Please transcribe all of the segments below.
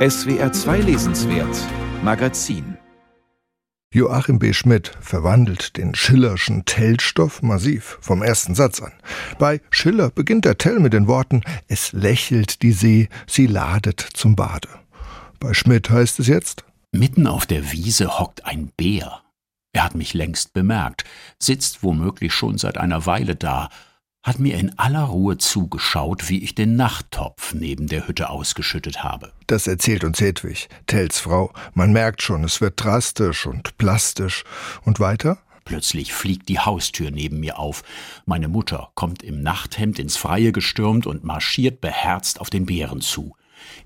SWR 2 Lesenswert Magazin Joachim B. Schmidt verwandelt den Schillerschen Tellstoff massiv vom ersten Satz an. Bei Schiller beginnt der Tell mit den Worten Es lächelt die See, sie ladet zum Bade. Bei Schmidt heißt es jetzt Mitten auf der Wiese hockt ein Bär. Er hat mich längst bemerkt, sitzt womöglich schon seit einer Weile da hat mir in aller Ruhe zugeschaut, wie ich den Nachttopf neben der Hütte ausgeschüttet habe. Das erzählt uns Hedwig, Tells Frau. Man merkt schon, es wird drastisch und plastisch. Und weiter? Plötzlich fliegt die Haustür neben mir auf. Meine Mutter kommt im Nachthemd ins Freie gestürmt und marschiert beherzt auf den Bären zu.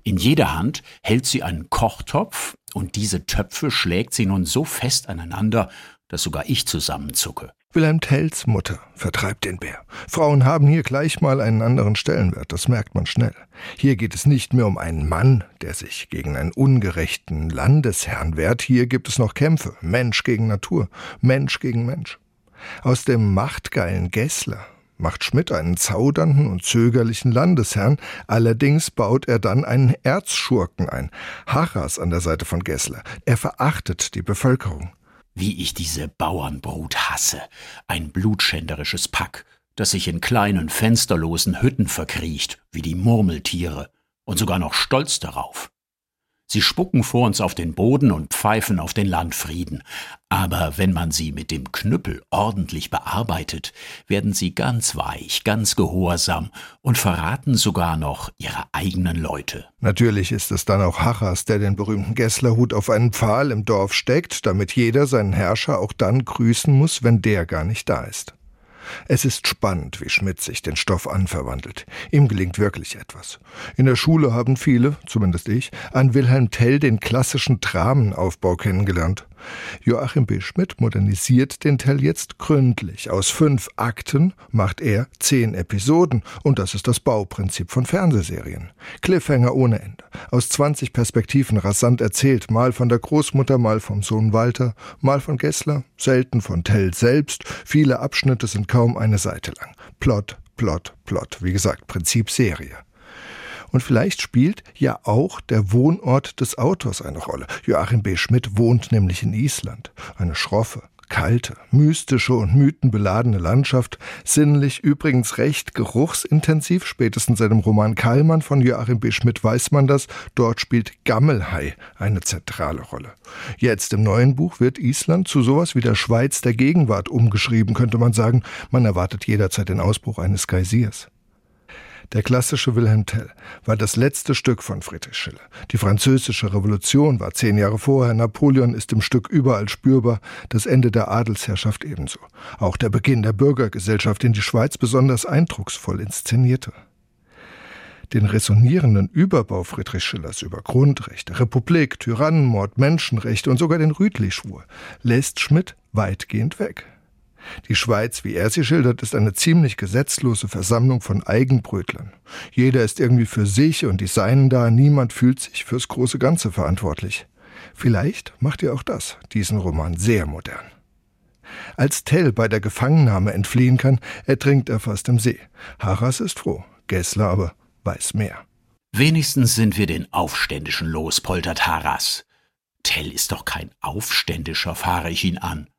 In jeder Hand hält sie einen Kochtopf, und diese Töpfe schlägt sie nun so fest aneinander, dass sogar ich zusammenzucke. Wilhelm Tells Mutter vertreibt den Bär. Frauen haben hier gleich mal einen anderen Stellenwert, das merkt man schnell. Hier geht es nicht mehr um einen Mann, der sich gegen einen ungerechten Landesherrn wehrt, hier gibt es noch Kämpfe, Mensch gegen Natur, Mensch gegen Mensch. Aus dem machtgeilen Gessler macht Schmidt einen zaudernden und zögerlichen Landesherrn, allerdings baut er dann einen Erzschurken ein, Harras an der Seite von Gessler. Er verachtet die Bevölkerung. Wie ich diese Bauernbrut hasse, ein blutschänderisches Pack, das sich in kleinen fensterlosen Hütten verkriecht, wie die Murmeltiere, und sogar noch stolz darauf. Sie spucken vor uns auf den Boden und pfeifen auf den Landfrieden. Aber wenn man sie mit dem Knüppel ordentlich bearbeitet, werden sie ganz weich, ganz gehorsam und verraten sogar noch ihre eigenen Leute. Natürlich ist es dann auch Hachas, der den berühmten Gesslerhut auf einen Pfahl im Dorf steckt, damit jeder seinen Herrscher auch dann grüßen muss, wenn der gar nicht da ist. Es ist spannend, wie Schmidt sich den Stoff anverwandelt. Ihm gelingt wirklich etwas. In der Schule haben viele, zumindest ich, an Wilhelm Tell den klassischen Dramenaufbau kennengelernt. Joachim B. Schmidt modernisiert den Tell jetzt gründlich. Aus fünf Akten macht er zehn Episoden und das ist das Bauprinzip von Fernsehserien. Cliffhanger ohne Ende. Aus 20 Perspektiven rasant erzählt, mal von der Großmutter, mal vom Sohn Walter, mal von Gessler, selten von Tell selbst. Viele Abschnitte sind kaum eine Seite lang. Plot, Plot, Plot. Wie gesagt, Prinzip Serie. Und vielleicht spielt ja auch der Wohnort des Autors eine Rolle. Joachim B. Schmidt wohnt nämlich in Island. Eine schroffe, kalte, mystische und mythenbeladene Landschaft, sinnlich übrigens recht geruchsintensiv, spätestens seit dem Roman Kallmann von Joachim B. Schmidt weiß man das, dort spielt Gammelhai eine zentrale Rolle. Jetzt im neuen Buch wird Island zu sowas wie der Schweiz der Gegenwart umgeschrieben, könnte man sagen, man erwartet jederzeit den Ausbruch eines Geysirs. Der klassische Wilhelm Tell war das letzte Stück von Friedrich Schiller. Die französische Revolution war zehn Jahre vorher, Napoleon ist im Stück überall spürbar, das Ende der Adelsherrschaft ebenso. Auch der Beginn der Bürgergesellschaft, den die Schweiz besonders eindrucksvoll inszenierte. Den resonierenden Überbau Friedrich Schillers über Grundrechte, Republik, Tyrannenmord, Menschenrechte und sogar den Rütli-Schwur lässt Schmidt weitgehend weg. Die Schweiz, wie er sie schildert, ist eine ziemlich gesetzlose Versammlung von Eigenbrötlern. Jeder ist irgendwie für sich und die Seinen da, niemand fühlt sich fürs große Ganze verantwortlich. Vielleicht macht ihr auch das, diesen Roman sehr modern. Als Tell bei der Gefangennahme entfliehen kann, ertrinkt er fast im See. Harras ist froh, Gessler aber weiß mehr. Wenigstens sind wir den Aufständischen los, poltert Harras. Tell ist doch kein Aufständischer, fahre ich ihn an.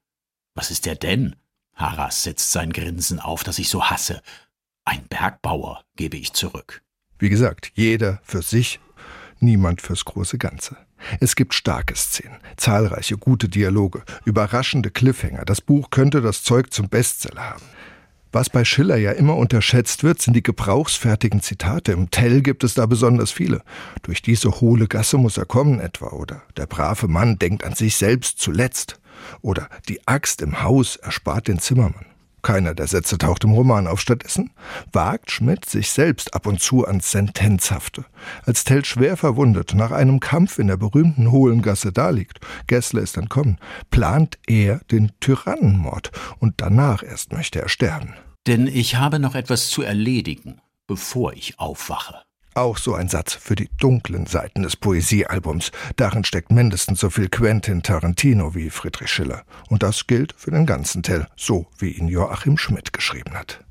Was ist er denn? Harras setzt sein Grinsen auf, das ich so hasse. Ein Bergbauer, gebe ich zurück. Wie gesagt, jeder für sich, niemand fürs große Ganze. Es gibt starke Szenen, zahlreiche gute Dialoge, überraschende Cliffhanger. Das Buch könnte das Zeug zum Bestseller haben. Was bei Schiller ja immer unterschätzt wird, sind die gebrauchsfertigen Zitate. Im Tell gibt es da besonders viele. Durch diese hohle Gasse muss er kommen etwa. Oder der brave Mann denkt an sich selbst zuletzt. Oder die Axt im Haus erspart den Zimmermann. Keiner der Sätze taucht im Roman auf. Stattdessen wagt Schmidt sich selbst ab und zu ans Sentenzhafte. Als Tell schwer verwundet nach einem Kampf in der berühmten hohlen Gasse daliegt, Gessler ist entkommen, plant er den Tyrannenmord und danach erst möchte er sterben. Denn ich habe noch etwas zu erledigen, bevor ich aufwache. Auch so ein Satz für die dunklen Seiten des Poesiealbums. Darin steckt mindestens so viel Quentin Tarantino wie Friedrich Schiller. Und das gilt für den ganzen Tell, so wie ihn Joachim Schmidt geschrieben hat.